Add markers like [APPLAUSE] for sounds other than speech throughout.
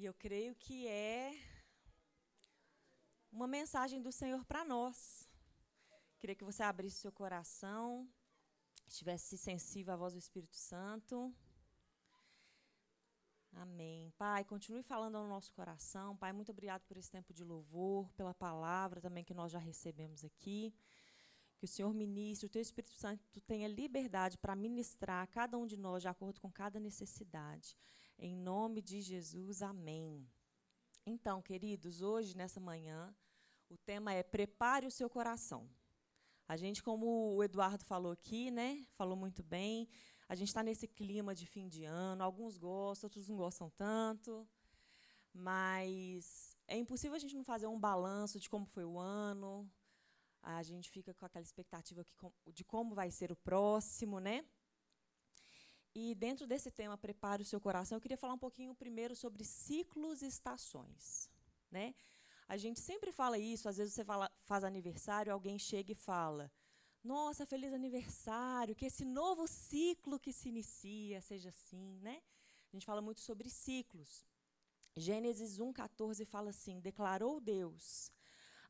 E eu creio que é uma mensagem do Senhor para nós. Queria que você abrisse seu coração, estivesse sensível à voz do Espírito Santo. Amém. Pai, continue falando ao nosso coração. Pai, muito obrigado por esse tempo de louvor, pela palavra também que nós já recebemos aqui. Que o Senhor ministre, o teu Espírito Santo tenha liberdade para ministrar a cada um de nós de acordo com cada necessidade. Em nome de Jesus, amém. Então, queridos, hoje, nessa manhã, o tema é Prepare o seu coração. A gente, como o Eduardo falou aqui, né? Falou muito bem. A gente está nesse clima de fim de ano. Alguns gostam, outros não gostam tanto. Mas é impossível a gente não fazer um balanço de como foi o ano. A gente fica com aquela expectativa de como vai ser o próximo, né? E dentro desse tema, prepare o seu coração, eu queria falar um pouquinho primeiro sobre ciclos e estações. Né? A gente sempre fala isso, às vezes você fala, faz aniversário, alguém chega e fala: Nossa, feliz aniversário, que esse novo ciclo que se inicia seja assim. Né? A gente fala muito sobre ciclos. Gênesis 1,14 fala assim: Declarou Deus: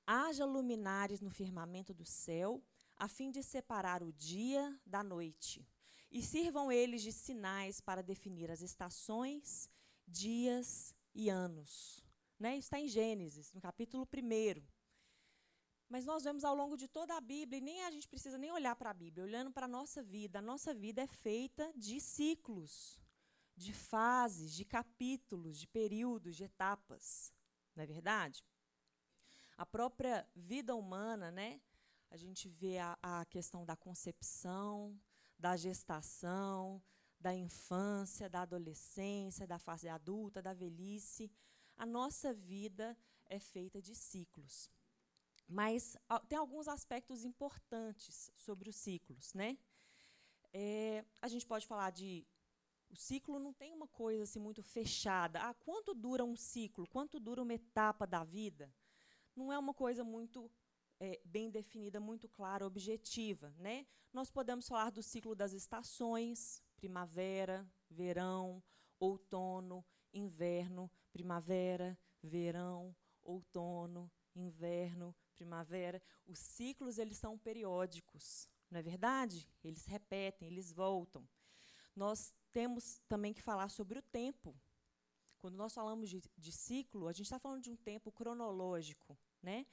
haja luminares no firmamento do céu, a fim de separar o dia da noite e sirvam eles de sinais para definir as estações, dias e anos. Né? Isso está em Gênesis, no capítulo 1. Mas nós vemos ao longo de toda a Bíblia, e nem a gente precisa nem olhar para a Bíblia, olhando para a nossa vida. A nossa vida é feita de ciclos, de fases, de capítulos, de períodos, de etapas. Não é verdade? A própria vida humana, né? A gente vê a, a questão da concepção, da gestação, da infância, da adolescência, da fase adulta, da velhice. A nossa vida é feita de ciclos. Mas tem alguns aspectos importantes sobre os ciclos, né? É, a gente pode falar de o ciclo não tem uma coisa assim muito fechada. Ah, quanto dura um ciclo? Quanto dura uma etapa da vida? Não é uma coisa muito é, bem definida, muito clara, objetiva. Né? Nós podemos falar do ciclo das estações, primavera, verão, outono, inverno, primavera, verão, outono, inverno, primavera. Os ciclos eles são periódicos, não é verdade? Eles repetem, eles voltam. Nós temos também que falar sobre o tempo. Quando nós falamos de, de ciclo, a gente está falando de um tempo cronológico, né?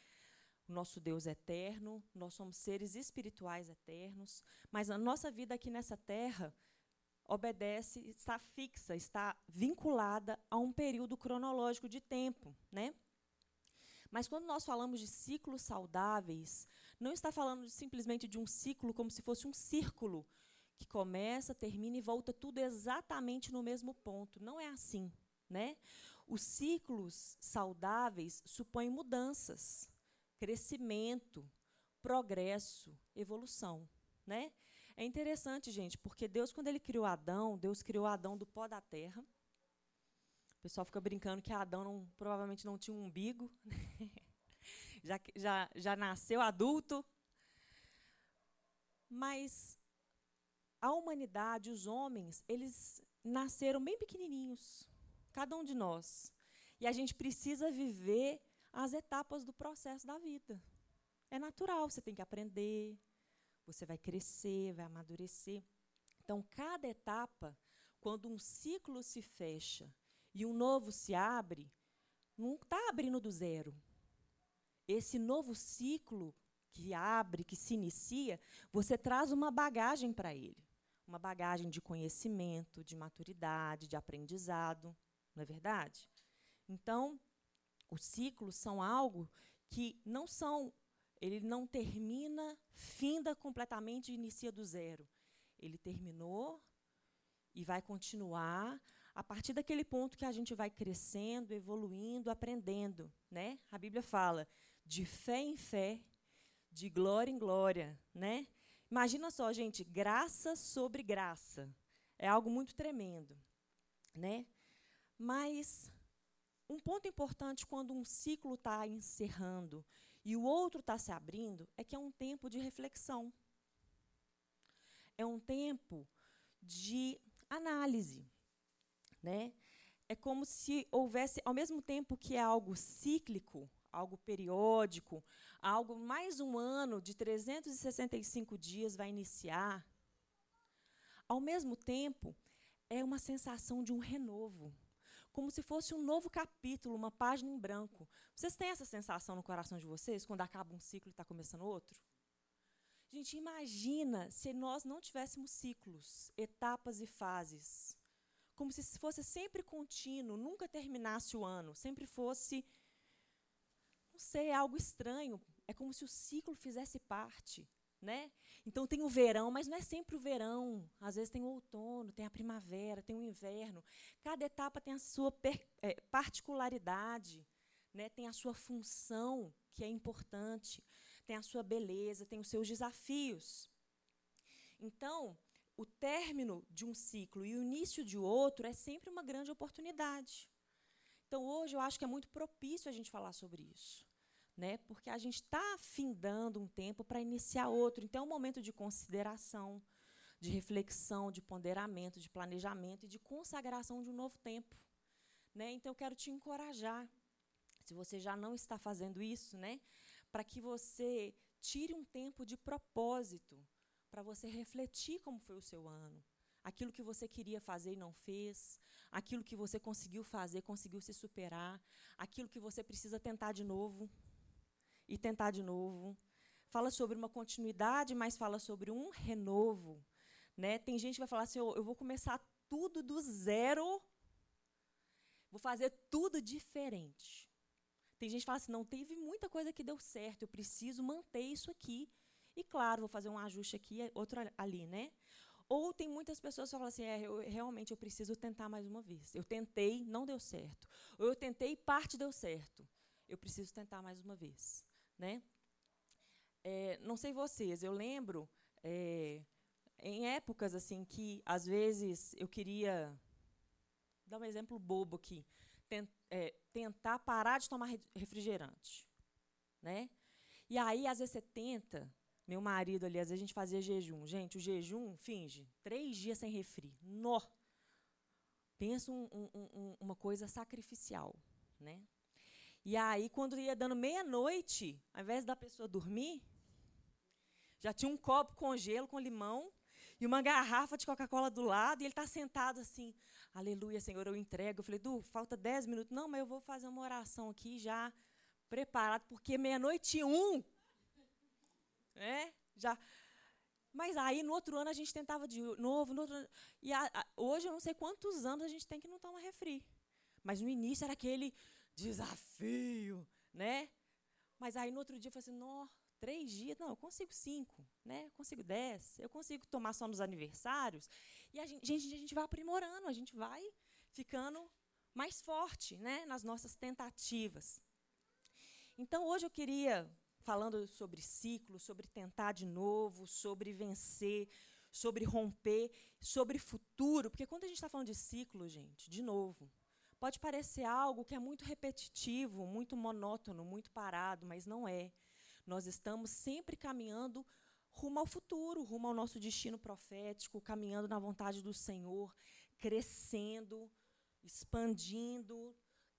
O nosso Deus é eterno, nós somos seres espirituais eternos, mas a nossa vida aqui nessa terra obedece, está fixa, está vinculada a um período cronológico de tempo, né? Mas quando nós falamos de ciclos saudáveis, não está falando simplesmente de um ciclo como se fosse um círculo que começa, termina e volta tudo exatamente no mesmo ponto. Não é assim, né? Os ciclos saudáveis supõem mudanças crescimento, progresso, evolução, né? É interessante, gente, porque Deus, quando ele criou Adão, Deus criou Adão do pó da terra. O pessoal fica brincando que Adão não, provavelmente não tinha um umbigo. [LAUGHS] Já, já, já nasceu adulto. Mas a humanidade, os homens, eles nasceram bem pequenininhos. Cada um de nós. E a gente precisa viver as etapas do processo da vida. É natural, você tem que aprender, você vai crescer, vai amadurecer. Então, cada etapa, quando um ciclo se fecha e um novo se abre, não está abrindo do zero. Esse novo ciclo que abre, que se inicia, você traz uma bagagem para ele. Uma bagagem de conhecimento, de maturidade, de aprendizado. Não é verdade? Então, os ciclos são algo que não são, ele não termina, finda completamente e inicia do zero. Ele terminou e vai continuar a partir daquele ponto que a gente vai crescendo, evoluindo, aprendendo, né? A Bíblia fala de fé em fé, de glória em glória, né? Imagina só, gente, graça sobre graça. É algo muito tremendo, né? Mas um ponto importante quando um ciclo está encerrando e o outro está se abrindo é que é um tempo de reflexão. É um tempo de análise. Né? é como se houvesse, ao mesmo tempo que é algo cíclico, algo periódico, algo mais um ano de 365 dias vai iniciar, ao mesmo tempo é uma sensação de um renovo, como se fosse um novo capítulo, uma página em branco. Vocês têm essa sensação no coração de vocês quando acaba um ciclo e está começando outro? Gente, imagina se nós não tivéssemos ciclos, etapas e fases. Como se fosse sempre contínuo, nunca terminasse o ano, sempre fosse. Não sei, algo estranho. É como se o ciclo fizesse parte. Né? Então tem o verão, mas não é sempre o verão. Às vezes tem o outono, tem a primavera, tem o inverno. Cada etapa tem a sua é, particularidade, né? tem a sua função, que é importante tem a sua beleza, tem os seus desafios. Então, o término de um ciclo e o início de outro é sempre uma grande oportunidade. Então, hoje eu acho que é muito propício a gente falar sobre isso, né? Porque a gente está findando um tempo para iniciar outro. Então, é um momento de consideração, de reflexão, de ponderamento, de planejamento e de consagração de um novo tempo, né? Então, eu quero te encorajar, se você já não está fazendo isso, né? para que você tire um tempo de propósito para você refletir como foi o seu ano. Aquilo que você queria fazer e não fez, aquilo que você conseguiu fazer, conseguiu se superar, aquilo que você precisa tentar de novo e tentar de novo. Fala sobre uma continuidade, mas fala sobre um renovo. Né? Tem gente que vai falar assim: oh, eu vou começar tudo do zero, vou fazer tudo diferente. Tem gente que fala assim, não, teve muita coisa que deu certo, eu preciso manter isso aqui. E claro, vou fazer um ajuste aqui, outro ali, né? Ou tem muitas pessoas que falam assim, é, eu, realmente eu preciso tentar mais uma vez. Eu tentei, não deu certo. Ou eu tentei, parte deu certo. Eu preciso tentar mais uma vez, né? É, não sei vocês, eu lembro é, em épocas assim que às vezes eu queria dar um exemplo bobo aqui é, tentar parar de tomar refrigerante. Né? E aí, às vezes, você tenta. Meu marido ali, às vezes a gente fazia jejum. Gente, o jejum, finge, três dias sem refri. Nó! Pensa um, um, um, uma coisa sacrificial. Né? E aí, quando ia dando meia-noite, ao invés da pessoa dormir, já tinha um copo com gelo, com limão, e uma garrafa de Coca-Cola do lado, e ele está sentado assim, aleluia, Senhor, eu entrego. Eu falei, Du, falta dez minutos. Não, mas eu vou fazer uma oração aqui já preparado, porque meia-noite um. Né? Já. Mas aí, no outro ano, a gente tentava de novo. No outro, e a, a, hoje, eu não sei quantos anos a gente tem que não tomar refri. Mas no início era aquele desafio, né? Mas aí, no outro dia, eu falei assim, três dias, não, eu consigo cinco, né? Eu consigo dez, eu consigo tomar só nos aniversários. E a gente, gente, a gente vai aprimorando, a gente vai ficando mais forte né, nas nossas tentativas. Então, hoje eu queria, falando sobre ciclo, sobre tentar de novo, sobre vencer, sobre romper, sobre futuro, porque quando a gente está falando de ciclo, gente, de novo, pode parecer algo que é muito repetitivo, muito monótono, muito parado, mas não é. Nós estamos sempre caminhando rumo ao futuro, rumo ao nosso destino profético, caminhando na vontade do Senhor, crescendo, expandindo,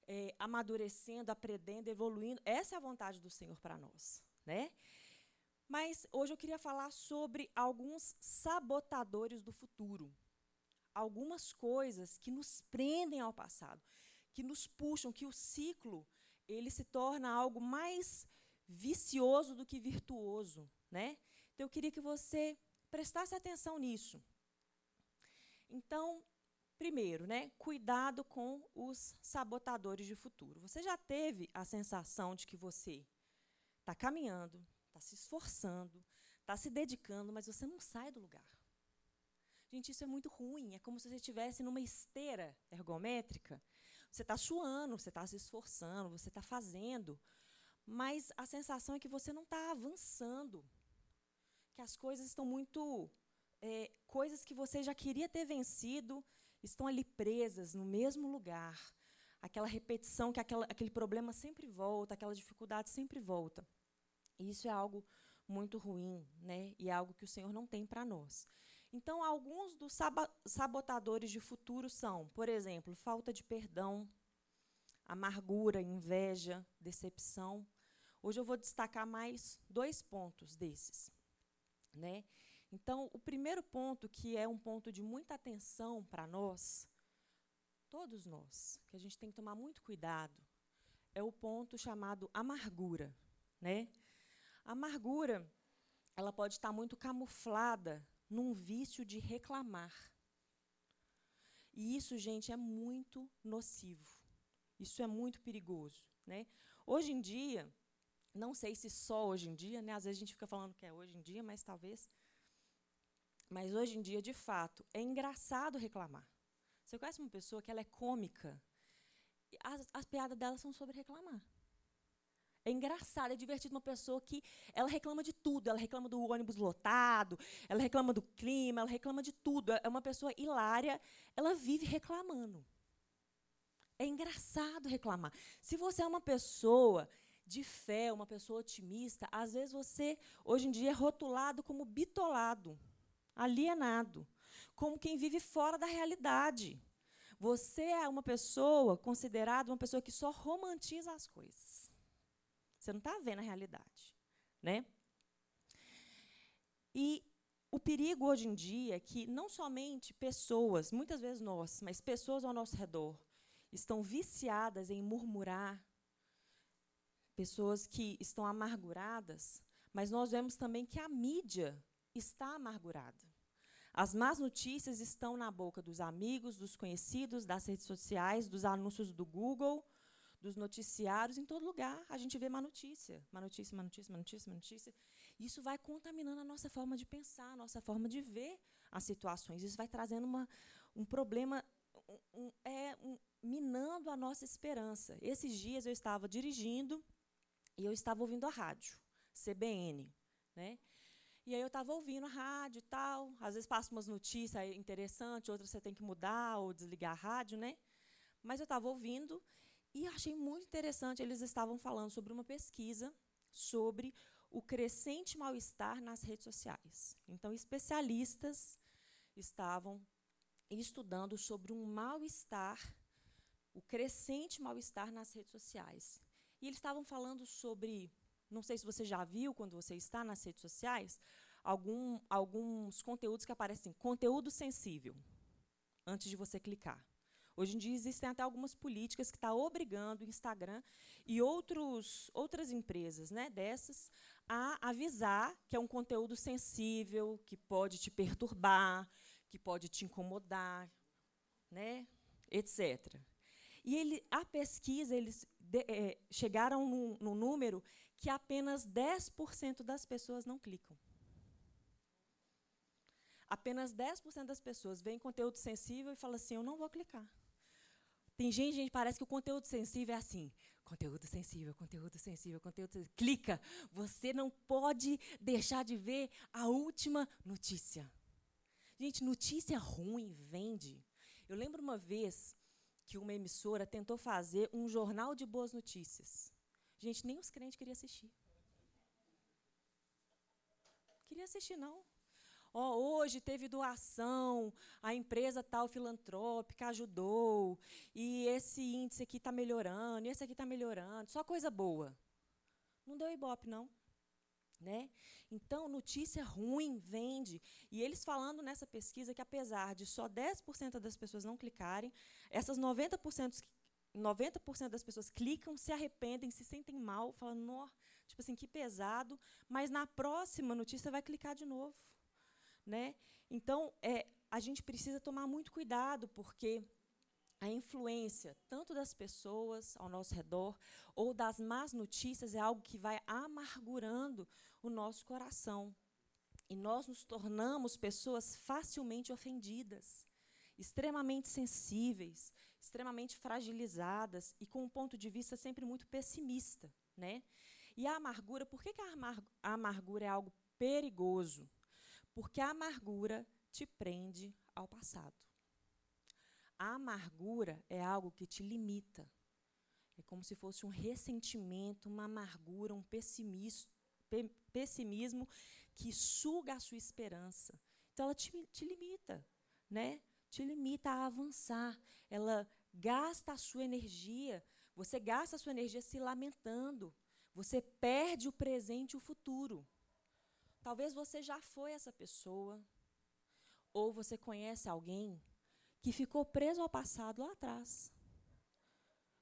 é, amadurecendo, aprendendo, evoluindo. Essa é a vontade do Senhor para nós, né? Mas hoje eu queria falar sobre alguns sabotadores do futuro. Algumas coisas que nos prendem ao passado, que nos puxam, que o ciclo ele se torna algo mais vicioso do que virtuoso, né? Então eu queria que você prestasse atenção nisso. Então, primeiro, né, cuidado com os sabotadores de futuro. Você já teve a sensação de que você está caminhando, está se esforçando, está se dedicando, mas você não sai do lugar? Gente, isso é muito ruim. É como se você estivesse numa esteira ergométrica. Você está suando, você está se esforçando, você está fazendo, mas a sensação é que você não está avançando, que as coisas estão muito. É, coisas que você já queria ter vencido estão ali presas no mesmo lugar. Aquela repetição, que aquela, aquele problema sempre volta, aquela dificuldade sempre volta. E isso é algo muito ruim, né? E é algo que o Senhor não tem para nós. Então, alguns dos sabotadores de futuro são, por exemplo, falta de perdão, amargura, inveja, decepção. Hoje eu vou destacar mais dois pontos desses. Né? Então, o primeiro ponto, que é um ponto de muita atenção para nós, todos nós, que a gente tem que tomar muito cuidado, é o ponto chamado amargura. Né? A amargura ela pode estar muito camuflada num vício de reclamar. E isso, gente, é muito nocivo. Isso é muito perigoso. Né? Hoje em dia, não sei se só hoje em dia, né? às vezes a gente fica falando que é hoje em dia, mas talvez. Mas hoje em dia, de fato, é engraçado reclamar. Você conhece uma pessoa que ela é cômica? As, as piadas dela são sobre reclamar. É engraçado, é divertido uma pessoa que ela reclama de tudo. Ela reclama do ônibus lotado, ela reclama do clima, ela reclama de tudo. É uma pessoa hilária, ela vive reclamando. É engraçado reclamar. Se você é uma pessoa de fé, uma pessoa otimista, às vezes você, hoje em dia, é rotulado como bitolado, alienado, como quem vive fora da realidade. Você é uma pessoa considerada uma pessoa que só romantiza as coisas. Você não está vendo a realidade. Né? E o perigo hoje em dia é que não somente pessoas, muitas vezes nós, mas pessoas ao nosso redor, estão viciadas em murmurar, pessoas que estão amarguradas, mas nós vemos também que a mídia está amargurada. As más notícias estão na boca dos amigos, dos conhecidos, das redes sociais, dos anúncios do Google, dos noticiários, em todo lugar a gente vê má notícia, má notícia, má notícia, má notícia, má notícia. Isso vai contaminando a nossa forma de pensar, a nossa forma de ver as situações. Isso vai trazendo uma, um problema, um, um, é, um, minando a nossa esperança. Esses dias eu estava dirigindo e eu estava ouvindo a rádio, CBN, né? E aí eu estava ouvindo a rádio e tal. Às vezes passa umas notícias interessantes, outras você tem que mudar ou desligar a rádio, né? Mas eu estava ouvindo e achei muito interessante, eles estavam falando sobre uma pesquisa sobre o crescente mal-estar nas redes sociais. Então, especialistas estavam estudando sobre um mal-estar, o crescente mal-estar nas redes sociais. E eles estavam falando sobre, não sei se você já viu quando você está nas redes sociais, algum, alguns conteúdos que aparecem, conteúdo sensível, antes de você clicar. Hoje em dia existem até algumas políticas que estão tá obrigando o Instagram e outros, outras empresas né, dessas a avisar que é um conteúdo sensível, que pode te perturbar, que pode te incomodar, né, etc. E ele, a pesquisa, eles de, é, chegaram no, no número que apenas 10% das pessoas não clicam. Apenas 10% das pessoas veem conteúdo sensível e falam assim: eu não vou clicar. Tem gente, gente, parece que o conteúdo sensível é assim. Conteúdo sensível, conteúdo sensível, conteúdo sensível. Clica. Você não pode deixar de ver a última notícia. Gente, notícia ruim vende. Eu lembro uma vez que uma emissora tentou fazer um jornal de boas notícias. Gente, nem os crentes queriam assistir. Queria assistir, não. Oh, hoje teve doação, a empresa tal filantrópica ajudou, e esse índice aqui está melhorando, e esse aqui está melhorando, só coisa boa. Não deu ibope, não. Né? Então, notícia ruim vende. E eles falando nessa pesquisa que, apesar de só 10% das pessoas não clicarem, essas 90%, 90 das pessoas clicam, se arrependem, se sentem mal, falando, tipo assim, que pesado, mas na próxima notícia vai clicar de novo. Né? Então, é, a gente precisa tomar muito cuidado, porque a influência tanto das pessoas ao nosso redor ou das más notícias é algo que vai amargurando o nosso coração. E nós nos tornamos pessoas facilmente ofendidas, extremamente sensíveis, extremamente fragilizadas e com um ponto de vista sempre muito pessimista. Né? E a amargura, por que, que a amargura é algo perigoso? Porque a amargura te prende ao passado. A amargura é algo que te limita. É como se fosse um ressentimento, uma amargura, um pessimismo, que suga a sua esperança. Então ela te, te limita, né? Te limita a avançar. Ela gasta a sua energia. Você gasta a sua energia se lamentando. Você perde o presente e o futuro. Talvez você já foi essa pessoa, ou você conhece alguém que ficou preso ao passado lá atrás.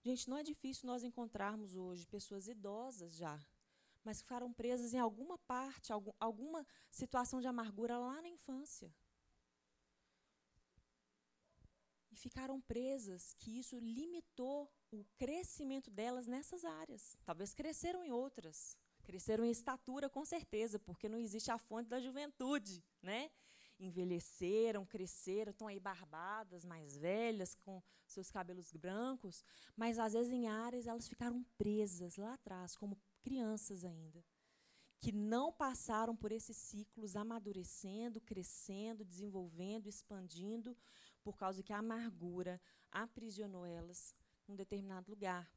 Gente, não é difícil nós encontrarmos hoje pessoas idosas já, mas que ficaram presas em alguma parte, algum, alguma situação de amargura lá na infância. E ficaram presas, que isso limitou o crescimento delas nessas áreas. Talvez cresceram em outras. Cresceram em estatura, com certeza, porque não existe a fonte da juventude, né? envelheceram, cresceram, estão aí barbadas, mais velhas, com seus cabelos brancos, mas às vezes em áreas elas ficaram presas lá atrás, como crianças ainda, que não passaram por esses ciclos amadurecendo, crescendo, desenvolvendo, expandindo, por causa que a amargura aprisionou elas num determinado lugar.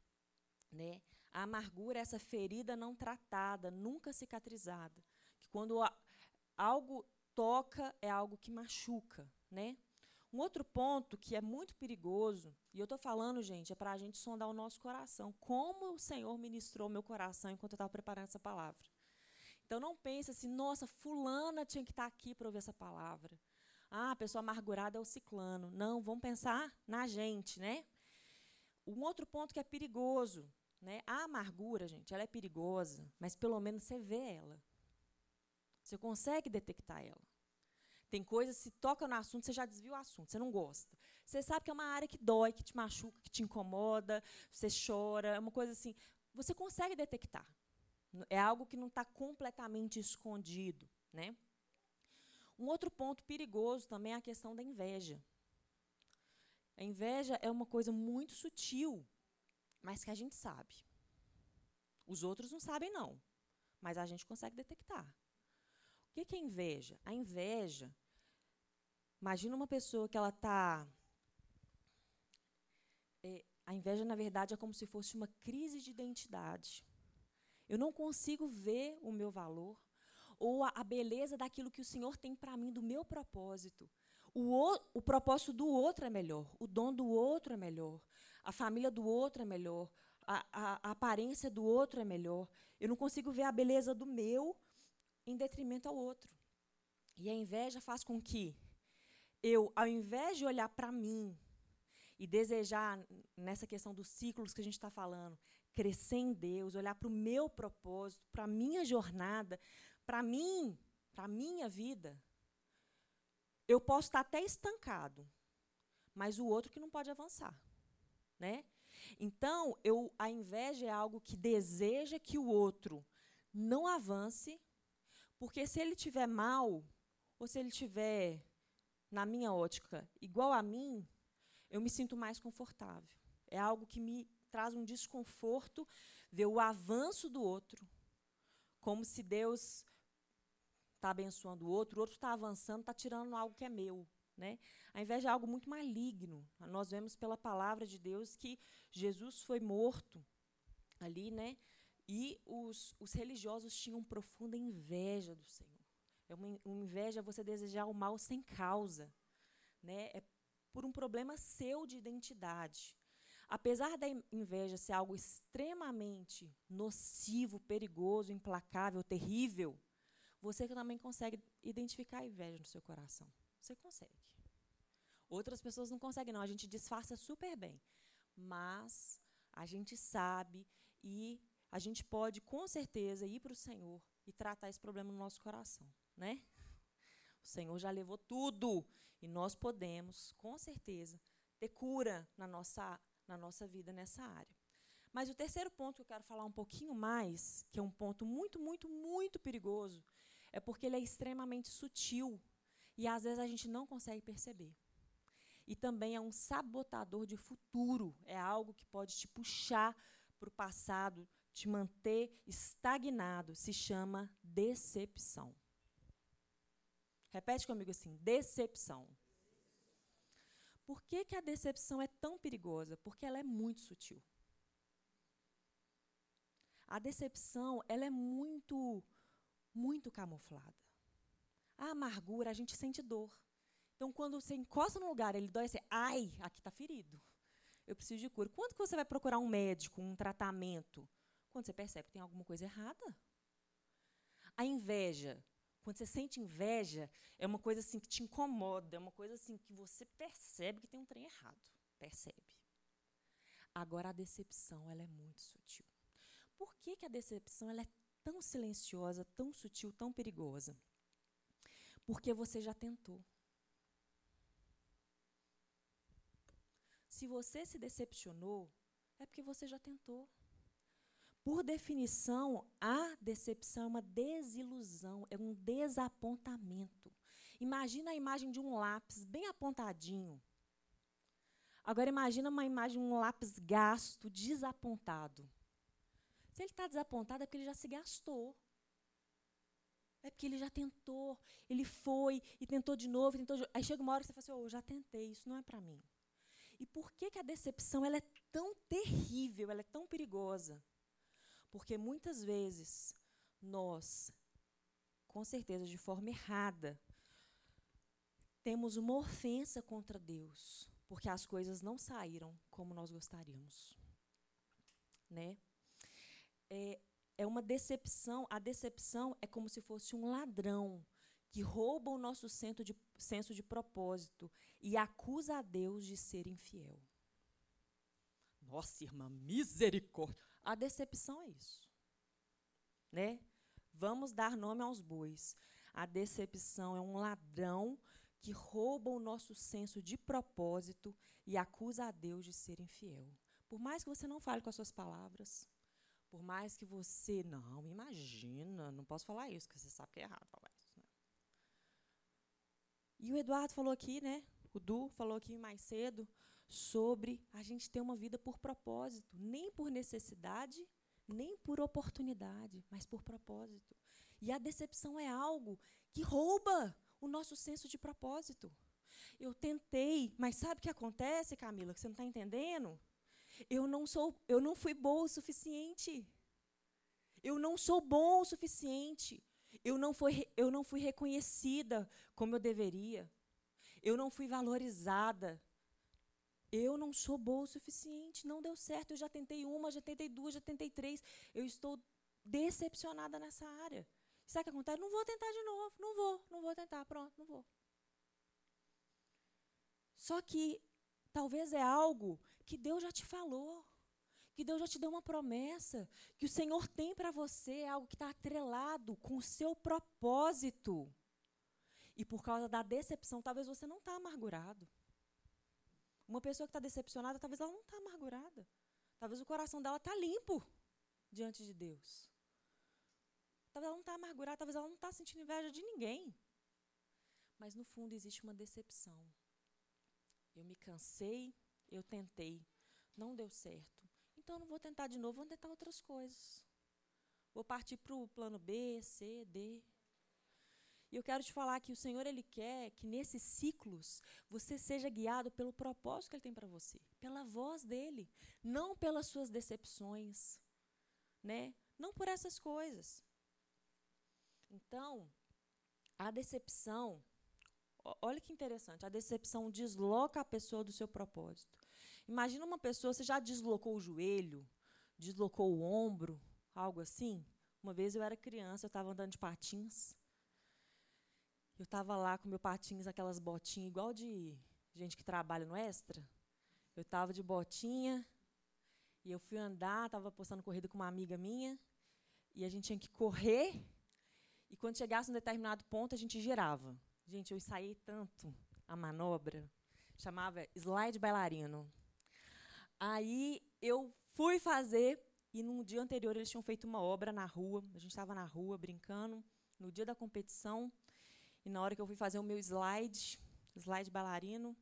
Né? A amargura é essa ferida não tratada, nunca cicatrizada, que quando algo toca é algo que machuca, né? Um outro ponto que é muito perigoso, e eu estou falando, gente, é para a gente sondar o nosso coração. Como o Senhor ministrou meu coração enquanto eu estava preparando essa palavra. Então não pense assim, nossa, fulana tinha que estar tá aqui para ouvir essa palavra. Ah, a pessoa amargurada é o ciclano. Não, vamos pensar na gente, né? Um outro ponto que é perigoso, né? A amargura, gente, ela é perigosa, mas pelo menos você vê ela. Você consegue detectar ela. Tem coisas, se toca no assunto, você já desvia o assunto, você não gosta. Você sabe que é uma área que dói, que te machuca, que te incomoda, você chora, é uma coisa assim. Você consegue detectar. É algo que não está completamente escondido. Né? Um outro ponto perigoso também é a questão da inveja. A inveja é uma coisa muito sutil, mas que a gente sabe. Os outros não sabem, não, mas a gente consegue detectar. O que é inveja? A inveja, imagina uma pessoa que ela está. É, a inveja, na verdade, é como se fosse uma crise de identidade. Eu não consigo ver o meu valor ou a, a beleza daquilo que o Senhor tem para mim, do meu propósito. O, o, o propósito do outro é melhor, o dom do outro é melhor, a família do outro é melhor, a, a, a aparência do outro é melhor. Eu não consigo ver a beleza do meu em detrimento ao outro. E a inveja faz com que eu, ao invés de olhar para mim e desejar, nessa questão dos ciclos que a gente está falando, crescer em Deus, olhar para o meu propósito, para a minha jornada, para mim, para a minha vida, eu posso estar até estancado, mas o outro que não pode avançar. Né? Então, eu, a inveja é algo que deseja que o outro não avance porque se ele tiver mal, ou se ele tiver, na minha ótica, igual a mim, eu me sinto mais confortável. É algo que me traz um desconforto ver o avanço do outro, como se Deus está abençoando o outro, o outro está avançando, está tirando algo que é meu. Né? A inveja é algo muito maligno. Nós vemos pela palavra de Deus que Jesus foi morto ali, né? E os, os religiosos tinham profunda inveja do Senhor. É uma, uma inveja você desejar o mal sem causa. Né? É por um problema seu de identidade. Apesar da inveja ser algo extremamente nocivo, perigoso, implacável, terrível, você também consegue identificar a inveja no seu coração. Você consegue. Outras pessoas não conseguem, não. A gente disfarça super bem. Mas a gente sabe e a gente pode, com certeza, ir para o Senhor e tratar esse problema no nosso coração. Né? O Senhor já levou tudo e nós podemos, com certeza, ter cura na nossa, na nossa vida nessa área. Mas o terceiro ponto que eu quero falar um pouquinho mais, que é um ponto muito, muito, muito perigoso, é porque ele é extremamente sutil e às vezes a gente não consegue perceber. E também é um sabotador de futuro, é algo que pode te puxar para o passado, te manter estagnado se chama decepção. Repete comigo assim: decepção. Por que, que a decepção é tão perigosa? Porque ela é muito sutil. A decepção ela é muito, muito camuflada. A amargura, a gente sente dor. Então, quando você encosta no lugar, ele dói, você, ai, aqui está ferido. Eu preciso de cura. Quando que você vai procurar um médico, um tratamento? Quando você percebe que tem alguma coisa errada. A inveja, quando você sente inveja, é uma coisa assim que te incomoda, é uma coisa assim que você percebe que tem um trem errado. Percebe. Agora a decepção, ela é muito sutil. Por que, que a decepção ela é tão silenciosa, tão sutil, tão perigosa? Porque você já tentou. Se você se decepcionou, é porque você já tentou. Por definição, a decepção é uma desilusão, é um desapontamento. Imagina a imagem de um lápis bem apontadinho. Agora imagina uma imagem de um lápis gasto, desapontado. Se ele está desapontado é porque ele já se gastou. É porque ele já tentou, ele foi e tentou de novo, tentou de... aí chega uma hora que você fala assim, oh, eu já tentei, isso não é para mim. E por que, que a decepção ela é tão terrível, ela é tão perigosa? Porque muitas vezes nós, com certeza de forma errada, temos uma ofensa contra Deus, porque as coisas não saíram como nós gostaríamos. Né? É, é uma decepção, a decepção é como se fosse um ladrão que rouba o nosso senso de, senso de propósito e acusa a Deus de ser infiel. Nossa, irmã, misericórdia. A decepção é isso. Né? Vamos dar nome aos bois. A decepção é um ladrão que rouba o nosso senso de propósito e acusa a Deus de ser infiel. Por mais que você não fale com as suas palavras, por mais que você. Não, imagina, não posso falar isso, porque você sabe que é errado falar isso. Né? E o Eduardo falou aqui, né? O Du falou aqui mais cedo sobre a gente ter uma vida por propósito, nem por necessidade, nem por oportunidade, mas por propósito. E a decepção é algo que rouba o nosso senso de propósito. Eu tentei, mas sabe o que acontece, Camila, que você não está entendendo? Eu não sou, eu não fui boa o suficiente. Eu não sou bom o suficiente. Eu não, fui, eu não fui reconhecida como eu deveria. Eu não fui valorizada. Eu não sou boa o suficiente. Não deu certo. Eu já tentei uma, já tentei duas, já tentei três. Eu estou decepcionada nessa área. Sabe o que acontece? Não vou tentar de novo. Não vou, não vou tentar. Pronto, não vou. Só que talvez é algo que Deus já te falou, que Deus já te deu uma promessa, que o Senhor tem para você algo que está atrelado com o seu propósito. E por causa da decepção, talvez você não está amargurado. Uma pessoa que está decepcionada, talvez ela não está amargurada. Talvez o coração dela está limpo diante de Deus. Talvez ela não está amargurada, talvez ela não está sentindo inveja de ninguém. Mas no fundo existe uma decepção. Eu me cansei, eu tentei, não deu certo. Então eu não vou tentar de novo, vou tentar outras coisas. Vou partir para o plano B, C, D. E eu quero te falar que o Senhor ele quer que nesses ciclos você seja guiado pelo propósito que ele tem para você, pela voz dele, não pelas suas decepções, né? Não por essas coisas. Então, a decepção, olha que interessante, a decepção desloca a pessoa do seu propósito. Imagina uma pessoa, você já deslocou o joelho, deslocou o ombro, algo assim? Uma vez eu era criança, eu estava andando de patins. Eu estava lá com meu patins, aquelas botinhas igual de gente que trabalha no extra. Eu estava de botinha e eu fui andar, estava postando corrida com uma amiga minha e a gente tinha que correr e quando chegasse um determinado ponto a gente girava. Gente, eu ensaiei tanto a manobra, chamava slide bailarino. Aí eu fui fazer, e no dia anterior eles tinham feito uma obra na rua. A gente estava na rua brincando, no dia da competição. E na hora que eu fui fazer o meu slide, slide bailarino,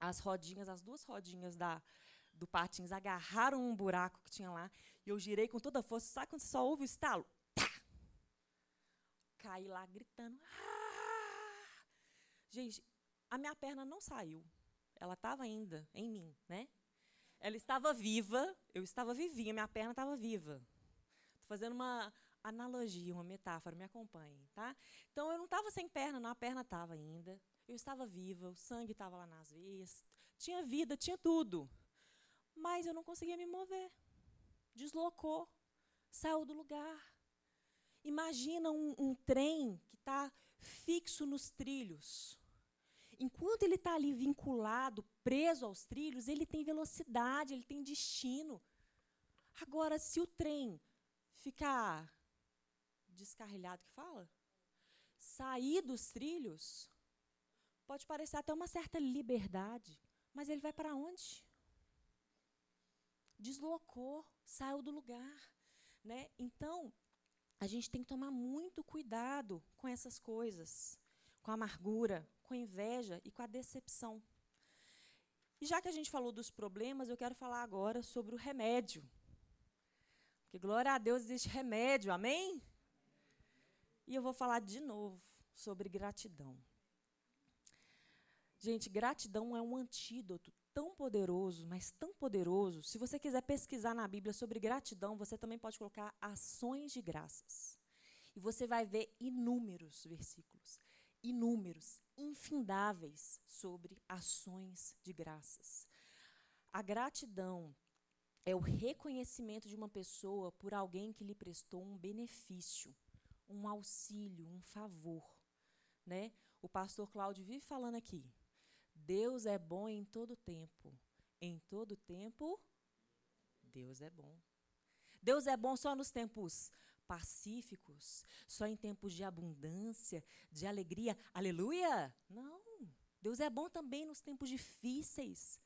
as rodinhas, as duas rodinhas da, do patins agarraram um buraco que tinha lá. E eu girei com toda a força. Sabe quando você só ouve o estalo? Tá! Caí lá gritando. Ah! Gente, a minha perna não saiu. Ela estava ainda em mim, né? Ela estava viva, eu estava vivinha, minha perna estava viva. Estou fazendo uma analogia, uma metáfora, me acompanhem, tá? Então eu não estava sem perna, não, a perna estava ainda. Eu estava viva, o sangue estava lá nas veias, tinha vida, tinha tudo. Mas eu não conseguia me mover. Deslocou, saiu do lugar. Imagina um, um trem que está fixo nos trilhos. Enquanto ele está ali vinculado, preso aos trilhos, ele tem velocidade, ele tem destino. Agora, se o trem ficar descarrilhado que fala, sair dos trilhos, pode parecer até uma certa liberdade, mas ele vai para onde? Deslocou, saiu do lugar, né? Então, a gente tem que tomar muito cuidado com essas coisas, com a amargura, com a inveja e com a decepção. E já que a gente falou dos problemas, eu quero falar agora sobre o remédio. Porque, glória a Deus, existe remédio, amém? E eu vou falar de novo sobre gratidão. Gente, gratidão é um antídoto tão poderoso, mas tão poderoso. Se você quiser pesquisar na Bíblia sobre gratidão, você também pode colocar ações de graças. E você vai ver inúmeros versículos, inúmeros, infindáveis sobre ações de graças. A gratidão é o reconhecimento de uma pessoa por alguém que lhe prestou um benefício, um auxílio, um favor, né? O pastor Cláudio vive falando aqui. Deus é bom em todo tempo. Em todo tempo, Deus é bom. Deus é bom só nos tempos pacíficos, só em tempos de abundância, de alegria. Aleluia! Não. Deus é bom também nos tempos difíceis,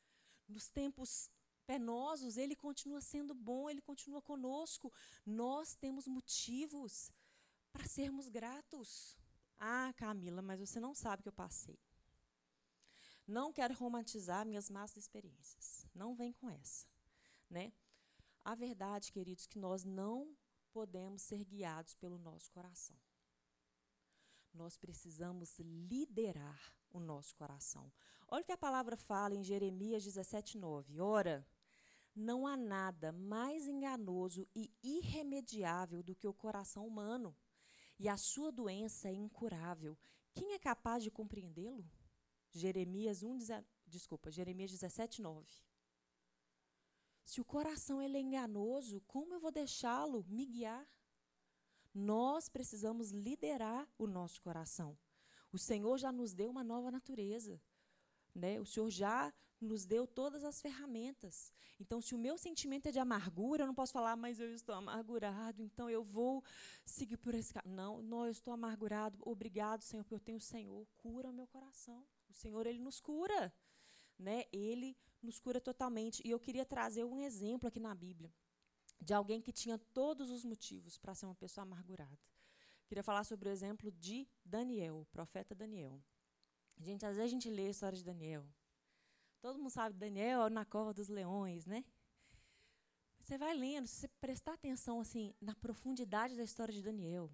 nos tempos penosos, ele continua sendo bom, ele continua conosco. Nós temos motivos para sermos gratos. Ah, Camila, mas você não sabe o que eu passei. Não quero romantizar minhas más experiências. Não vem com essa, né? A verdade, queridos, que nós não podemos ser guiados pelo nosso coração. Nós precisamos liderar o nosso coração. Olha o que a palavra fala em Jeremias 17:9. Ora, não há nada mais enganoso e irremediável do que o coração humano, e a sua doença é incurável. Quem é capaz de compreendê-lo? Jeremias 1, desculpa, Jeremias 17, 9. Se o coração ele é enganoso, como eu vou deixá-lo me guiar? Nós precisamos liderar o nosso coração. O Senhor já nos deu uma nova natureza. Né? O Senhor já nos deu todas as ferramentas. Então, se o meu sentimento é de amargura, eu não posso falar, mas eu estou amargurado, então eu vou seguir por esse caminho. Não, não, eu estou amargurado. Obrigado, Senhor, porque eu tenho o Senhor. Cura meu coração. O Senhor, Ele nos cura. Né? Ele nos cura totalmente. E eu queria trazer um exemplo aqui na Bíblia de alguém que tinha todos os motivos para ser uma pessoa amargurada. Queria falar sobre o exemplo de Daniel, o profeta Daniel. Gente, às vezes a gente lê a história de Daniel. Todo mundo sabe Daniel na cova dos leões, né? Você vai lendo, se você prestar atenção assim na profundidade da história de Daniel,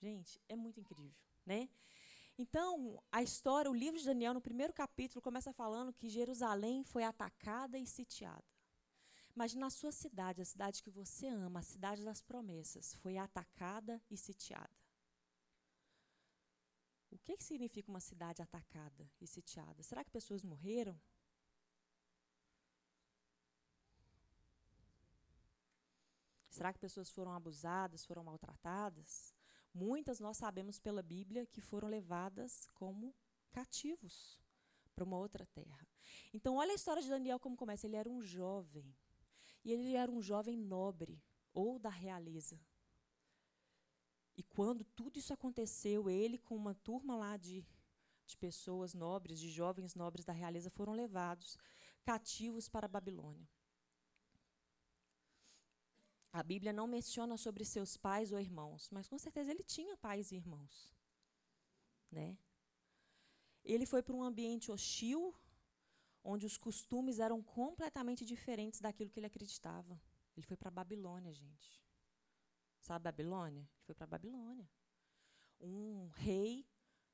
gente, é muito incrível, né? Então, a história, o livro de Daniel, no primeiro capítulo, começa falando que Jerusalém foi atacada e sitiada. Imagina a sua cidade, a cidade que você ama, a cidade das promessas, foi atacada e sitiada. O que, que significa uma cidade atacada e sitiada? Será que pessoas morreram? Será que pessoas foram abusadas, foram maltratadas? Muitas nós sabemos pela Bíblia que foram levadas como cativos para uma outra terra. Então, olha a história de Daniel como começa. Ele era um jovem. E ele era um jovem nobre, ou da realeza. E quando tudo isso aconteceu, ele, com uma turma lá de, de pessoas nobres, de jovens nobres da realeza, foram levados cativos para a Babilônia. A Bíblia não menciona sobre seus pais ou irmãos, mas com certeza ele tinha pais e irmãos. Né? Ele foi para um ambiente hostil, onde os costumes eram completamente diferentes daquilo que ele acreditava. Ele foi para a Babilônia, gente. Sabe Babilônia? Ele foi para a Babilônia. Um rei,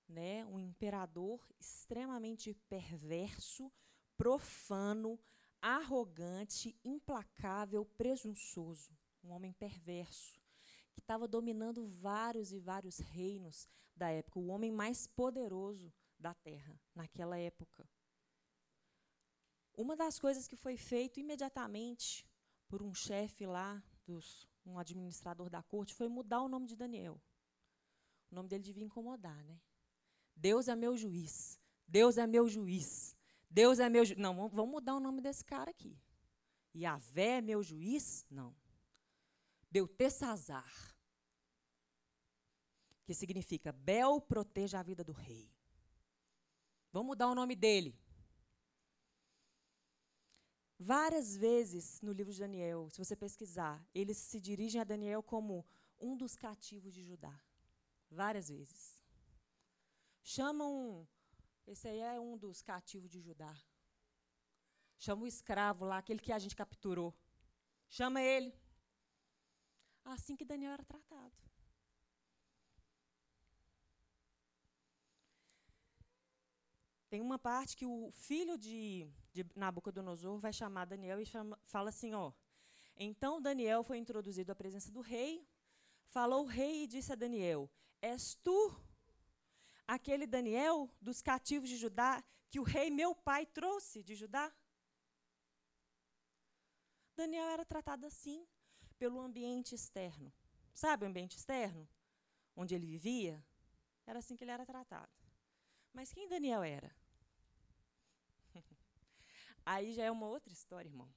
né, um imperador extremamente perverso, profano, arrogante, implacável, presunçoso um homem perverso, que estava dominando vários e vários reinos da época, o homem mais poderoso da terra naquela época. Uma das coisas que foi feito imediatamente por um chefe lá, dos, um administrador da corte, foi mudar o nome de Daniel. O nome dele devia incomodar, né? Deus é meu juiz. Deus é meu juiz. Deus é meu juiz. Não, vamos mudar o nome desse cara aqui. Yahvé é meu juiz? Não. Beltesazar. Que significa Bel proteja a vida do rei. Vamos mudar o nome dele. Várias vezes no livro de Daniel, se você pesquisar, eles se dirigem a Daniel como um dos cativos de Judá. Várias vezes. Chamam. Esse aí é um dos cativos de Judá. Chama o escravo lá, aquele que a gente capturou. Chama ele. Assim que Daniel era tratado. Tem uma parte que o filho de, de Nabucodonosor vai chamar Daniel e chama, fala assim, ó. Então Daniel foi introduzido à presença do rei. Falou o rei e disse a Daniel: És tu aquele Daniel dos cativos de Judá que o rei meu pai trouxe de Judá? Daniel era tratado assim pelo ambiente externo. Sabe o ambiente externo? Onde ele vivia? Era assim que ele era tratado. Mas quem Daniel era? [LAUGHS] Aí já é uma outra história, irmão.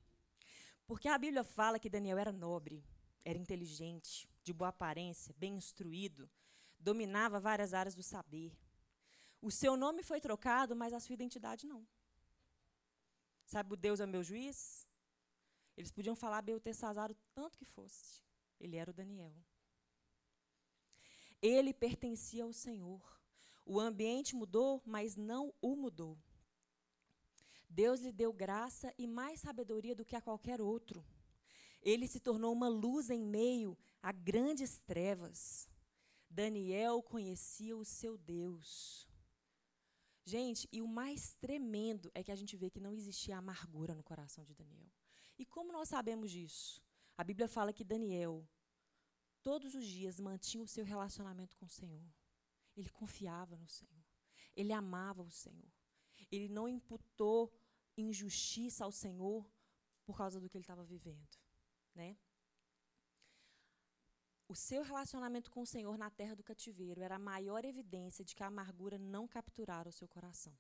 Porque a Bíblia fala que Daniel era nobre, era inteligente, de boa aparência, bem instruído, dominava várias áreas do saber. O seu nome foi trocado, mas a sua identidade não. Sabe o Deus é meu juiz? Eles podiam falar Beltesazar o tanto que fosse. Ele era o Daniel. Ele pertencia ao Senhor. O ambiente mudou, mas não o mudou. Deus lhe deu graça e mais sabedoria do que a qualquer outro. Ele se tornou uma luz em meio a grandes trevas. Daniel conhecia o seu Deus. Gente, e o mais tremendo é que a gente vê que não existia amargura no coração de Daniel. E como nós sabemos disso? A Bíblia fala que Daniel, todos os dias, mantinha o seu relacionamento com o Senhor. Ele confiava no Senhor. Ele amava o Senhor. Ele não imputou injustiça ao Senhor por causa do que ele estava vivendo, né? O seu relacionamento com o Senhor na terra do cativeiro era a maior evidência de que a amargura não capturara o seu coração.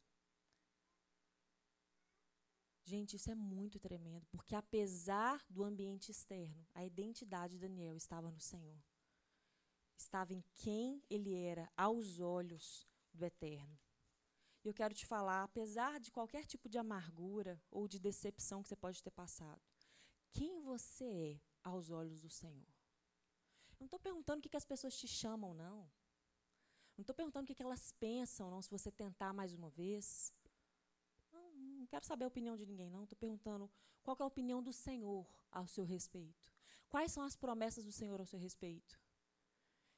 Gente, isso é muito tremendo, porque apesar do ambiente externo, a identidade de Daniel estava no Senhor. Estava em quem ele era aos olhos do Eterno. E eu quero te falar, apesar de qualquer tipo de amargura ou de decepção que você pode ter passado, quem você é aos olhos do Senhor. Eu não estou perguntando o que, que as pessoas te chamam, não. Não estou perguntando o que, que elas pensam, não, se você tentar mais uma vez não quero saber a opinião de ninguém, não. Estou perguntando qual é a opinião do Senhor ao seu respeito. Quais são as promessas do Senhor ao seu respeito?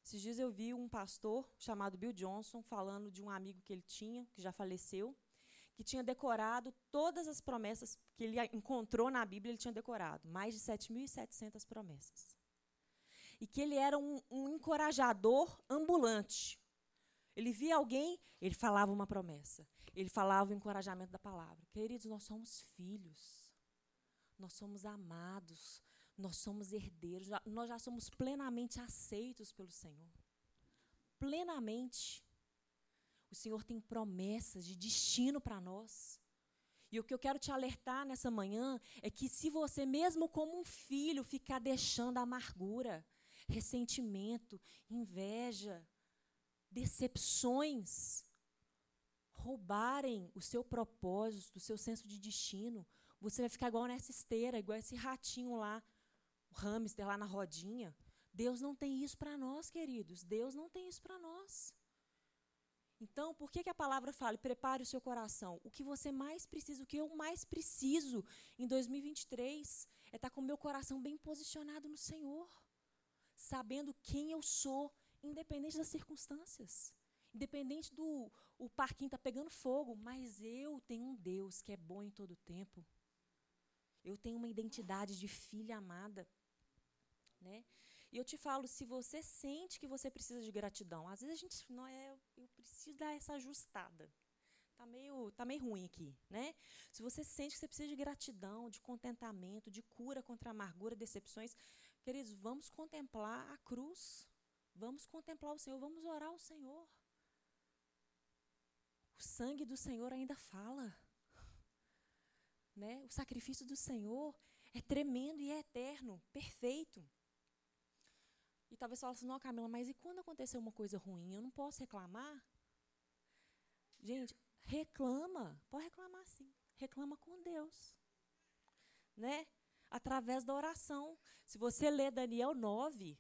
Esses dias eu vi um pastor chamado Bill Johnson falando de um amigo que ele tinha, que já faleceu, que tinha decorado todas as promessas que ele encontrou na Bíblia, ele tinha decorado, mais de 7.700 promessas. E que ele era um, um encorajador ambulante. Ele via alguém, ele falava uma promessa. Ele falava o encorajamento da palavra. Queridos, nós somos filhos. Nós somos amados. Nós somos herdeiros. Nós já somos plenamente aceitos pelo Senhor. Plenamente. O Senhor tem promessas de destino para nós. E o que eu quero te alertar nessa manhã é que se você, mesmo como um filho, ficar deixando amargura, ressentimento, inveja, decepções roubarem o seu propósito, o seu senso de destino, você vai ficar igual nessa esteira, igual esse ratinho lá, o hamster lá na rodinha. Deus não tem isso para nós, queridos. Deus não tem isso para nós. Então, por que, que a palavra fala, prepare o seu coração? O que você mais precisa, o que eu mais preciso em 2023 é estar tá com o meu coração bem posicionado no Senhor, sabendo quem eu sou, independente das circunstâncias. Independente do o parquinho está pegando fogo, mas eu tenho um Deus que é bom em todo tempo. Eu tenho uma identidade de filha amada. Né? E eu te falo, se você sente que você precisa de gratidão, às vezes a gente não é, eu preciso dar essa ajustada. Tá meio, tá meio ruim aqui, né? Se você sente que você precisa de gratidão, de contentamento, de cura contra amargura, decepções, queridos, vamos contemplar a cruz. Vamos contemplar o Senhor, vamos orar ao Senhor. O sangue do Senhor ainda fala. Né? O sacrifício do Senhor é tremendo e é eterno, perfeito. E talvez você fale assim, não, Camila, mas e quando acontecer uma coisa ruim, eu não posso reclamar? Gente, reclama, pode reclamar sim. Reclama com Deus. Né? Através da oração. Se você ler Daniel 9,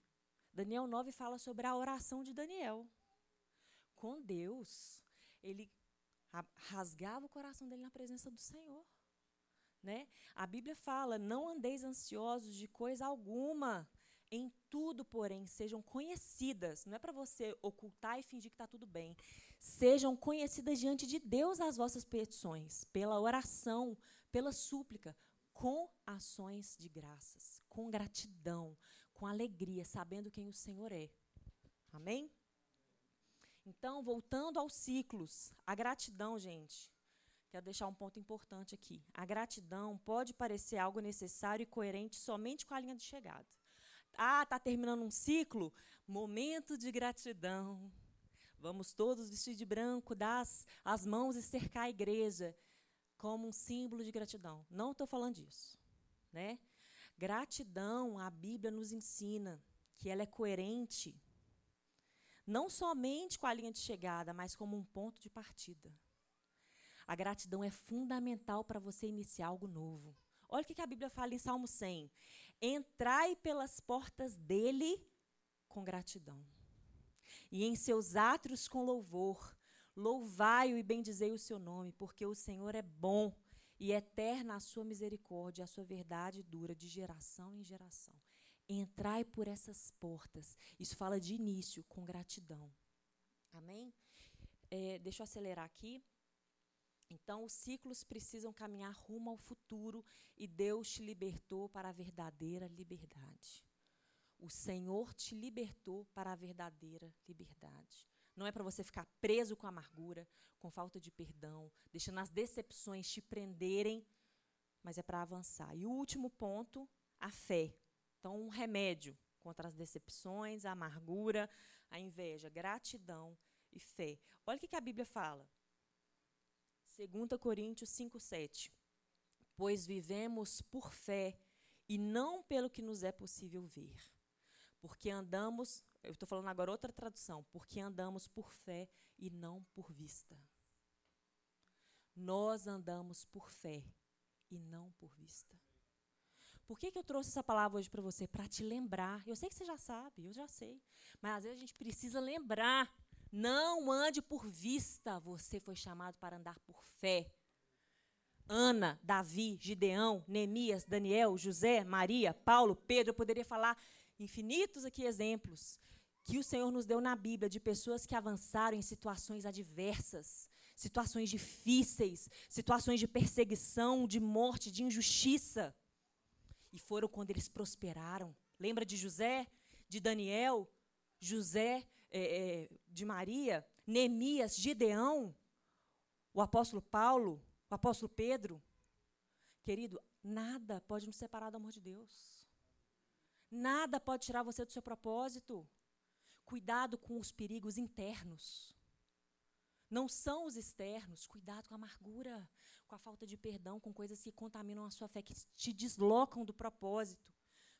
Daniel 9 fala sobre a oração de Daniel. Com Deus, ele rasgava o coração dele na presença do Senhor. Né? A Bíblia fala: não andeis ansiosos de coisa alguma, em tudo, porém, sejam conhecidas. Não é para você ocultar e fingir que está tudo bem. Sejam conhecidas diante de Deus as vossas petições, pela oração, pela súplica, com ações de graças, com gratidão, com alegria, sabendo quem o Senhor é. Amém? Então, voltando aos ciclos, a gratidão, gente, quero deixar um ponto importante aqui. A gratidão pode parecer algo necessário e coerente somente com a linha de chegada. Ah, está terminando um ciclo? Momento de gratidão. Vamos todos vestir de branco, dar as, as mãos e cercar a igreja como um símbolo de gratidão. Não estou falando disso. Né? Gratidão, a Bíblia nos ensina que ela é coerente não somente com a linha de chegada, mas como um ponto de partida. A gratidão é fundamental para você iniciar algo novo. Olha o que a Bíblia fala em Salmo 100. Entrai pelas portas dele com gratidão. E em seus átrios com louvor. Louvai-o e bendizei o seu nome, porque o Senhor é bom e eterna a sua misericórdia, a sua verdade dura de geração em geração. Entrai por essas portas. Isso fala de início, com gratidão. Amém? É, deixa eu acelerar aqui. Então, os ciclos precisam caminhar rumo ao futuro e Deus te libertou para a verdadeira liberdade. O Senhor te libertou para a verdadeira liberdade. Não é para você ficar preso com amargura, com falta de perdão, deixando as decepções te prenderem, mas é para avançar. E o último ponto, a fé. Então, um remédio contra as decepções, a amargura, a inveja, gratidão e fé. Olha o que a Bíblia fala. 2 Coríntios 5, 7. Pois vivemos por fé e não pelo que nos é possível ver. Porque andamos, eu estou falando agora outra tradução, porque andamos por fé e não por vista. Nós andamos por fé e não por vista. Por que, que eu trouxe essa palavra hoje para você? Para te lembrar. Eu sei que você já sabe, eu já sei. Mas às vezes a gente precisa lembrar. Não ande por vista. Você foi chamado para andar por fé. Ana, Davi, Gideão, Neemias, Daniel, José, Maria, Paulo, Pedro, eu poderia falar infinitos aqui exemplos que o Senhor nos deu na Bíblia de pessoas que avançaram em situações adversas, situações difíceis, situações de perseguição, de morte, de injustiça. E foram quando eles prosperaram. Lembra de José, de Daniel, José, é, é, de Maria, Neemias, Gideão, o apóstolo Paulo, o apóstolo Pedro. Querido, nada pode nos separar do amor de Deus. Nada pode tirar você do seu propósito. Cuidado com os perigos internos. Não são os externos. Cuidado com a amargura, com a falta de perdão, com coisas que contaminam a sua fé, que te deslocam do propósito.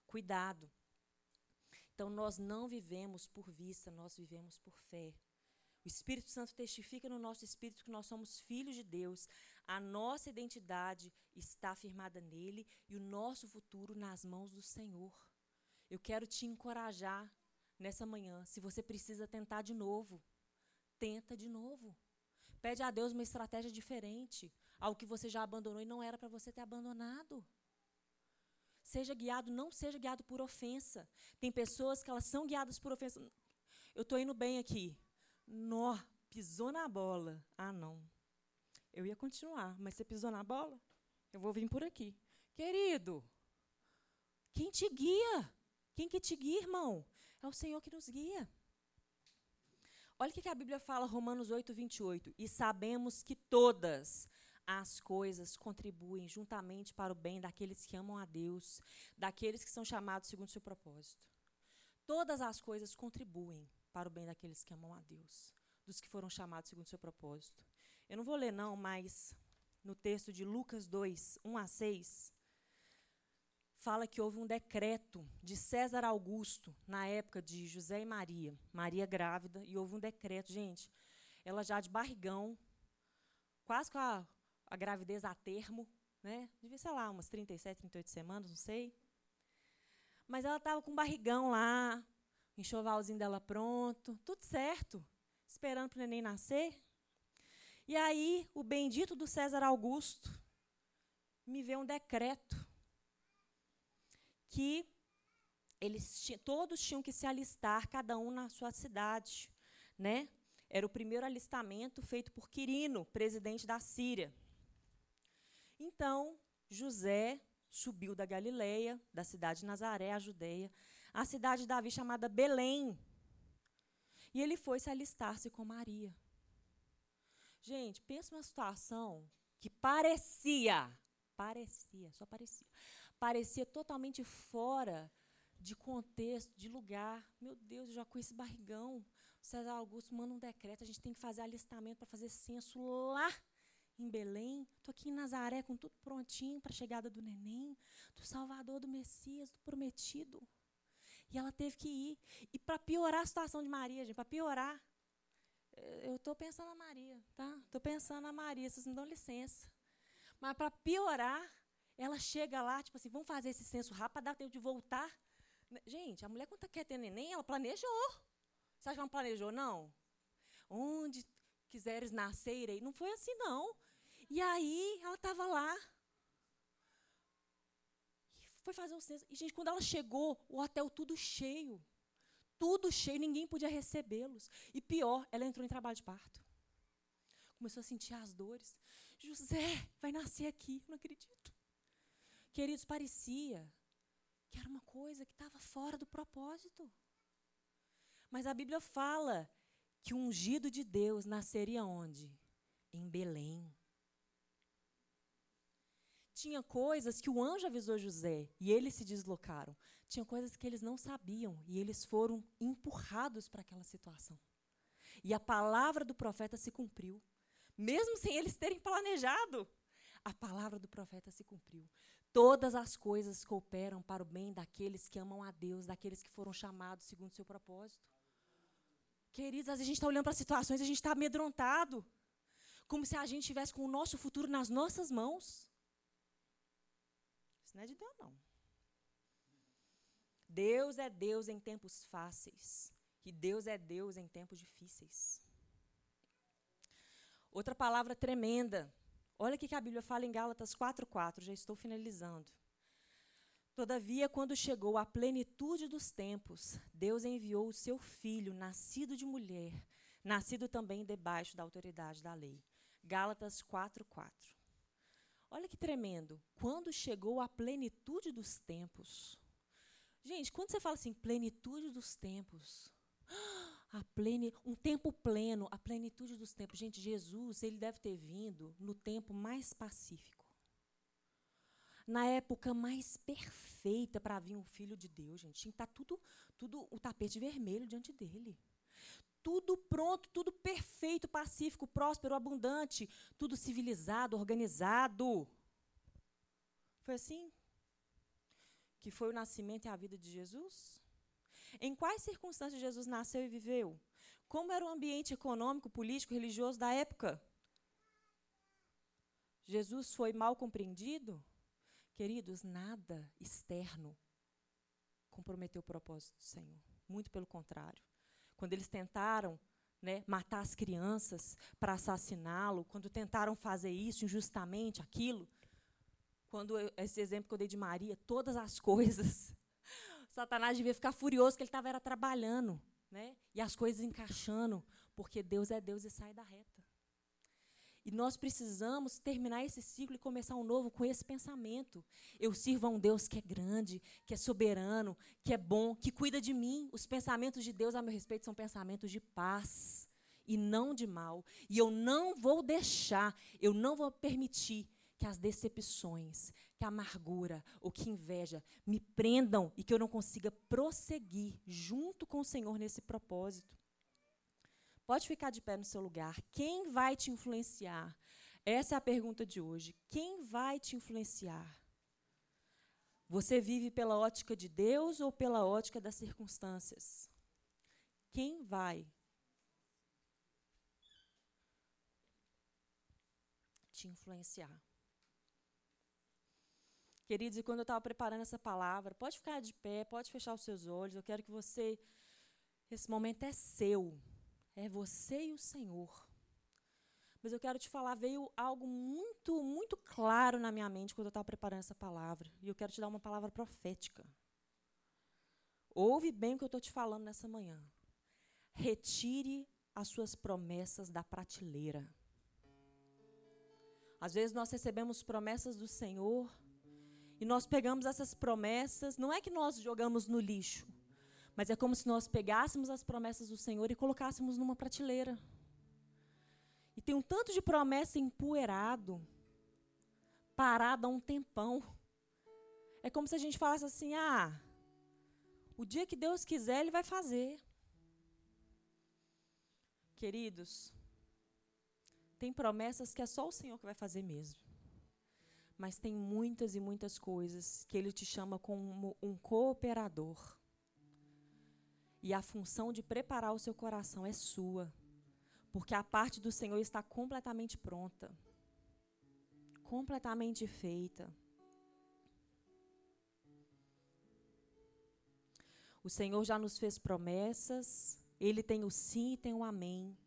Cuidado. Então, nós não vivemos por vista, nós vivemos por fé. O Espírito Santo testifica no nosso espírito que nós somos filhos de Deus. A nossa identidade está firmada nele e o nosso futuro nas mãos do Senhor. Eu quero te encorajar nessa manhã. Se você precisa tentar de novo, tenta de novo. Pede a Deus uma estratégia diferente. Algo que você já abandonou e não era para você ter abandonado. Seja guiado, não seja guiado por ofensa. Tem pessoas que elas são guiadas por ofensa. Eu estou indo bem aqui. Nó, pisou na bola. Ah, não. Eu ia continuar, mas você pisou na bola? Eu vou vir por aqui. Querido, quem te guia? Quem que te guia, irmão? É o Senhor que nos guia. Olha o que a Bíblia fala, Romanos 8, 28. E sabemos que todas as coisas contribuem juntamente para o bem daqueles que amam a Deus, daqueles que são chamados segundo o seu propósito. Todas as coisas contribuem para o bem daqueles que amam a Deus, dos que foram chamados segundo o seu propósito. Eu não vou ler, não, mas no texto de Lucas 2, 1 a 6, fala que houve um decreto de César Augusto, na época de José e Maria, Maria grávida, e houve um decreto, gente, ela já de barrigão, quase com a, a gravidez a termo, né? Devia, sei lá, umas 37, 38 semanas, não sei. Mas ela estava com um barrigão lá, o enxovalzinho dela pronto, tudo certo, esperando para o neném nascer. E aí, o bendito do César Augusto me vê um decreto que eles todos tinham que se alistar, cada um na sua cidade, né? Era o primeiro alistamento feito por Quirino, presidente da Síria. Então, José subiu da Galileia, da cidade de Nazaré, a Judeia, à cidade de Davi chamada Belém. E ele foi se alistar-se com Maria. Gente, pensa uma situação que parecia, parecia, só parecia, parecia totalmente fora de contexto, de lugar. Meu Deus, já com esse barrigão. O César Augusto manda um decreto, a gente tem que fazer alistamento para fazer censo lá em Belém. Estou aqui em Nazaré com tudo prontinho para a chegada do neném, do Salvador, do Messias, do prometido. E ela teve que ir. E para piorar a situação de Maria, gente, para piorar, eu estou pensando na Maria, tá? Estou pensando na Maria, vocês me dão licença. Mas para piorar, ela chega lá, tipo assim, vamos fazer esse censo rápido dar tempo de voltar. Gente, a mulher, quando quer ter neném, ela planejou. Você acha que ela não planejou, não? Onde quiseres nascer, irei. Não foi assim, não. E aí, ela estava lá. Foi fazer o censo. E, gente, quando ela chegou, o hotel tudo cheio. Tudo cheio, ninguém podia recebê-los. E pior, ela entrou em trabalho de parto. Começou a sentir as dores. José vai nascer aqui, não acredito. Queridos, parecia que era uma coisa que estava fora do propósito. Mas a Bíblia fala que o ungido de Deus nasceria onde? Em Belém. Tinha coisas que o anjo avisou José e eles se deslocaram. Tinha coisas que eles não sabiam e eles foram empurrados para aquela situação. E a palavra do profeta se cumpriu, mesmo sem eles terem planejado. A palavra do profeta se cumpriu. Todas as coisas cooperam para o bem daqueles que amam a Deus, daqueles que foram chamados segundo o seu propósito. Queridos, às vezes a gente está olhando para situações e a gente está amedrontado. Como se a gente estivesse com o nosso futuro nas nossas mãos. Isso não é de Deus, não. Deus é Deus em tempos fáceis. E Deus é Deus em tempos difíceis. Outra palavra tremenda Olha o que a Bíblia fala em Gálatas 4,4, já estou finalizando. Todavia, quando chegou a plenitude dos tempos, Deus enviou o seu filho, nascido de mulher, nascido também debaixo da autoridade da lei. Gálatas 4,4. Olha que tremendo. Quando chegou a plenitude dos tempos. Gente, quando você fala assim, plenitude dos tempos, a plene, um tempo pleno, a plenitude dos tempos. Gente, Jesus, ele deve ter vindo no tempo mais pacífico. Na época mais perfeita para vir um filho de Deus, gente. Tinha que estar tá tudo, tudo o tapete vermelho diante dele. Tudo pronto, tudo perfeito, pacífico, próspero, abundante, tudo civilizado, organizado. Foi assim que foi o nascimento e a vida de Jesus? Em quais circunstâncias Jesus nasceu e viveu? Como era o ambiente econômico, político, religioso da época? Jesus foi mal compreendido? Queridos, nada externo comprometeu o propósito do Senhor. Muito pelo contrário. Quando eles tentaram né, matar as crianças para assassiná-lo, quando tentaram fazer isso injustamente, aquilo, quando eu, esse exemplo que eu dei de Maria, todas as [LAUGHS] coisas Satanás devia ficar furioso que ele estava trabalhando, né? E as coisas encaixando, porque Deus é Deus e sai da reta. E nós precisamos terminar esse ciclo e começar um novo com esse pensamento. Eu sirvo a um Deus que é grande, que é soberano, que é bom, que cuida de mim. Os pensamentos de Deus a meu respeito são pensamentos de paz e não de mal. E eu não vou deixar, eu não vou permitir que as decepções, que a amargura ou que inveja me prendam e que eu não consiga prosseguir junto com o Senhor nesse propósito. Pode ficar de pé no seu lugar. Quem vai te influenciar? Essa é a pergunta de hoje. Quem vai te influenciar? Você vive pela ótica de Deus ou pela ótica das circunstâncias? Quem vai te influenciar? Queridos, e quando eu estava preparando essa palavra, pode ficar de pé, pode fechar os seus olhos. Eu quero que você, esse momento é seu. É você e o Senhor. Mas eu quero te falar, veio algo muito, muito claro na minha mente quando eu estava preparando essa palavra. E eu quero te dar uma palavra profética. Ouve bem o que eu estou te falando nessa manhã. Retire as suas promessas da prateleira. Às vezes nós recebemos promessas do Senhor e nós pegamos essas promessas, não é que nós jogamos no lixo, mas é como se nós pegássemos as promessas do Senhor e colocássemos numa prateleira. E tem um tanto de promessa empoeirado, parado há um tempão. É como se a gente falasse assim: ah, o dia que Deus quiser, Ele vai fazer. Queridos, tem promessas que é só o Senhor que vai fazer mesmo. Mas tem muitas e muitas coisas que Ele te chama como um cooperador. E a função de preparar o seu coração é sua. Porque a parte do Senhor está completamente pronta. Completamente feita. O Senhor já nos fez promessas. Ele tem o sim e tem o amém.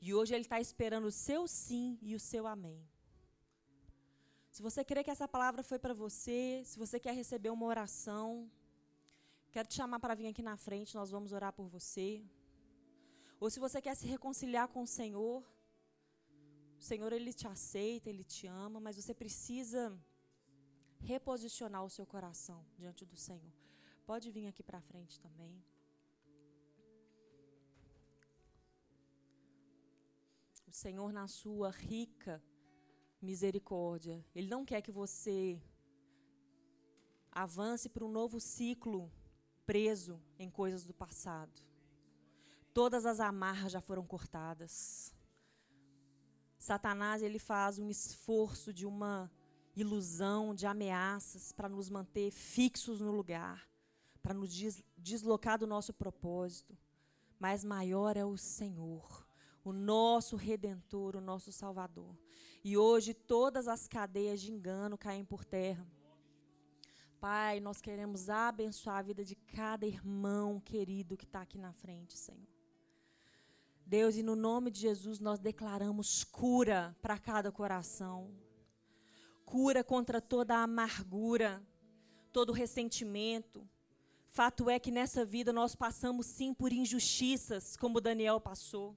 E hoje Ele está esperando o seu sim e o seu amém. Se você crê que essa palavra foi para você, se você quer receber uma oração, Quero te chamar para vir aqui na frente, nós vamos orar por você. Ou se você quer se reconciliar com o Senhor, o Senhor ele te aceita, ele te ama, mas você precisa reposicionar o seu coração diante do Senhor. Pode vir aqui para frente também. O Senhor, na sua rica misericórdia, Ele não quer que você avance para um novo ciclo preso em coisas do passado. Todas as amarras já foram cortadas. Satanás ele faz um esforço de uma ilusão, de ameaças para nos manter fixos no lugar, para nos deslocar do nosso propósito. Mas maior é o Senhor, o nosso redentor, o nosso salvador. E hoje todas as cadeias de engano caem por terra Pai, nós queremos abençoar a vida de cada irmão querido que está aqui na frente, Senhor. Deus, e no nome de Jesus nós declaramos cura para cada coração. Cura contra toda a amargura, todo ressentimento. Fato é que nessa vida nós passamos sim por injustiças, como Daniel passou,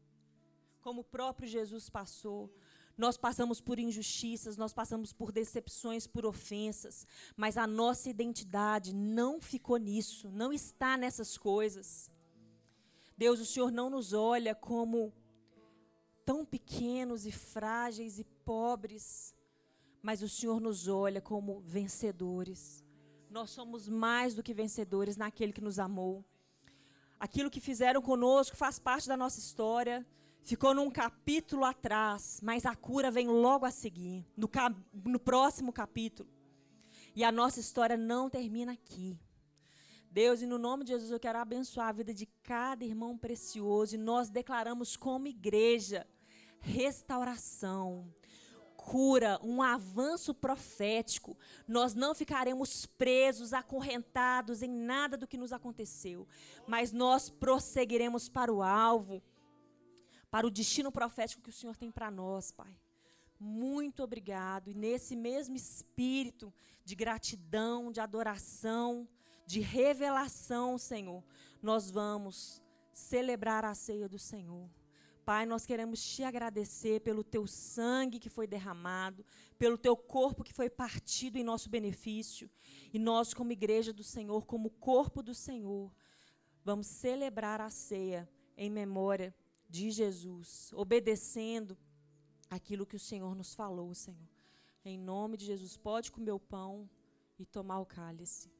como o próprio Jesus passou. Nós passamos por injustiças, nós passamos por decepções, por ofensas, mas a nossa identidade não ficou nisso, não está nessas coisas. Deus, o Senhor não nos olha como tão pequenos e frágeis e pobres, mas o Senhor nos olha como vencedores. Nós somos mais do que vencedores naquele que nos amou. Aquilo que fizeram conosco faz parte da nossa história ficou num capítulo atrás, mas a cura vem logo a seguir, no, no próximo capítulo. E a nossa história não termina aqui. Deus, e no nome de Jesus eu quero abençoar a vida de cada irmão precioso, e nós declaramos como igreja restauração, cura, um avanço profético. Nós não ficaremos presos, acorrentados em nada do que nos aconteceu, mas nós prosseguiremos para o alvo para o destino profético que o Senhor tem para nós, Pai. Muito obrigado. E nesse mesmo espírito de gratidão, de adoração, de revelação, Senhor, nós vamos celebrar a ceia do Senhor. Pai, nós queremos te agradecer pelo teu sangue que foi derramado, pelo teu corpo que foi partido em nosso benefício. E nós, como igreja do Senhor, como corpo do Senhor, vamos celebrar a ceia em memória de Jesus, obedecendo aquilo que o Senhor nos falou, Senhor. Em nome de Jesus, pode comer o pão e tomar o cálice.